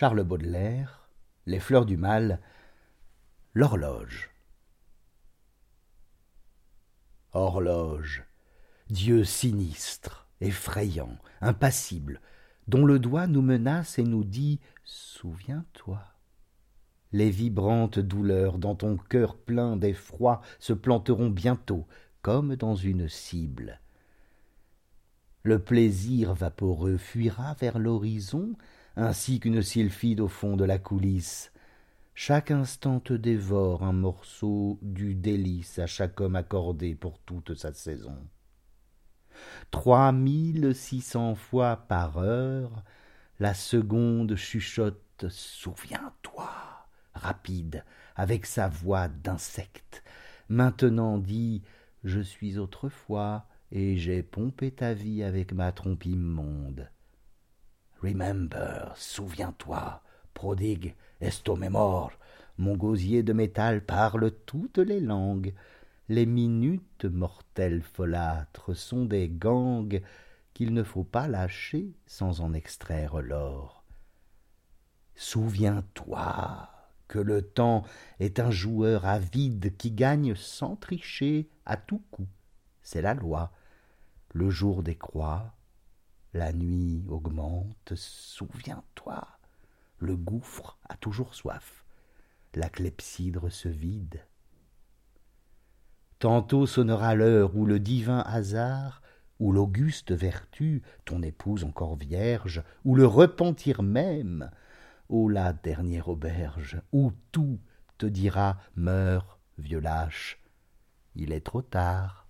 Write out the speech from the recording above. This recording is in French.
Charles Baudelaire, Les fleurs du mal, l'horloge. Horloge, Dieu sinistre, effrayant, impassible, dont le doigt nous menace et nous dit Souviens-toi. Les vibrantes douleurs dans ton cœur plein d'effroi se planteront bientôt, comme dans une cible. Le plaisir vaporeux fuira vers l'horizon, ainsi qu'une sylphide au fond de la coulisse. Chaque instant te dévore un morceau du délice à chaque homme accordé pour toute sa saison. Trois mille six cents fois par heure, la seconde chuchote Souviens-toi, rapide, avec sa voix d'insecte. Maintenant dit Je suis autrefois, et j'ai pompé ta vie avec ma trompe immonde. Remember, souviens-toi, prodigue, esto memor, mon gosier de métal parle toutes les langues. Les minutes, mortelles folâtres, sont des gangues qu'il ne faut pas lâcher sans en extraire l'or. Souviens-toi que le temps est un joueur avide qui gagne sans tricher à tout coup. C'est la loi. Le jour décroît, la nuit augmente, souviens-toi. Le gouffre a toujours soif, la clepsydre se vide. Tantôt sonnera l'heure où le divin hasard, où l'auguste vertu, ton épouse encore vierge, où le repentir même, ô la dernière auberge, où tout te dira meurs, vieux lâche, il est trop tard.